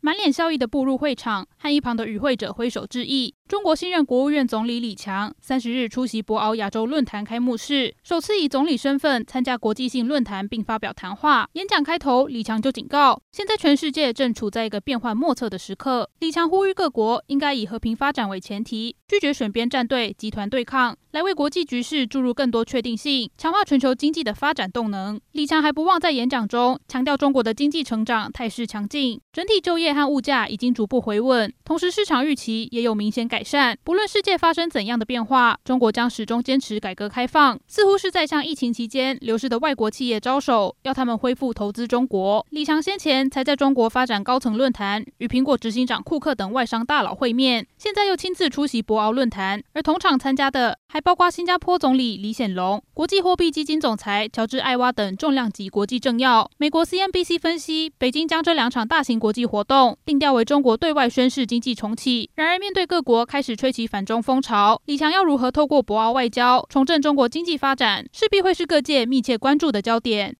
满脸笑意的步入会场，和一旁的与会者挥手致意。中国新任国务院总理李强三十日出席博鳌亚洲论坛开幕式，首次以总理身份参加国际性论坛并发表谈话。演讲开头，李强就警告：现在全世界正处在一个变幻莫测的时刻。李强呼吁各国应该以和平发展为前提，拒绝选边站队、集团对抗，来为国际局势注入更多确定性，强化全球经济的发展动能。李强还不忘在演讲中强调，中国的经济成长态势强劲，整体就业和物价已经逐步回稳，同时市场预期也有明显改。善，不论世界发生怎样的变化，中国将始终坚持改革开放，似乎是在向疫情期间流失的外国企业招手，要他们恢复投资中国。李强先前才在中国发展高层论坛，与苹果执行长库克等外商大佬会面，现在又亲自出席博鳌论坛，而同场参加的还包括新加坡总理李显龙、国际货币基金总裁乔治·艾娃等重量级国际政要。美国 CNBC 分析，北京将这两场大型国际活动动定调为中国对外宣示经济重启。然而，面对各国开始吹起反中风潮，李强要如何透过博鳌外交重振中国经济发展，势必会是各界密切关注的焦点。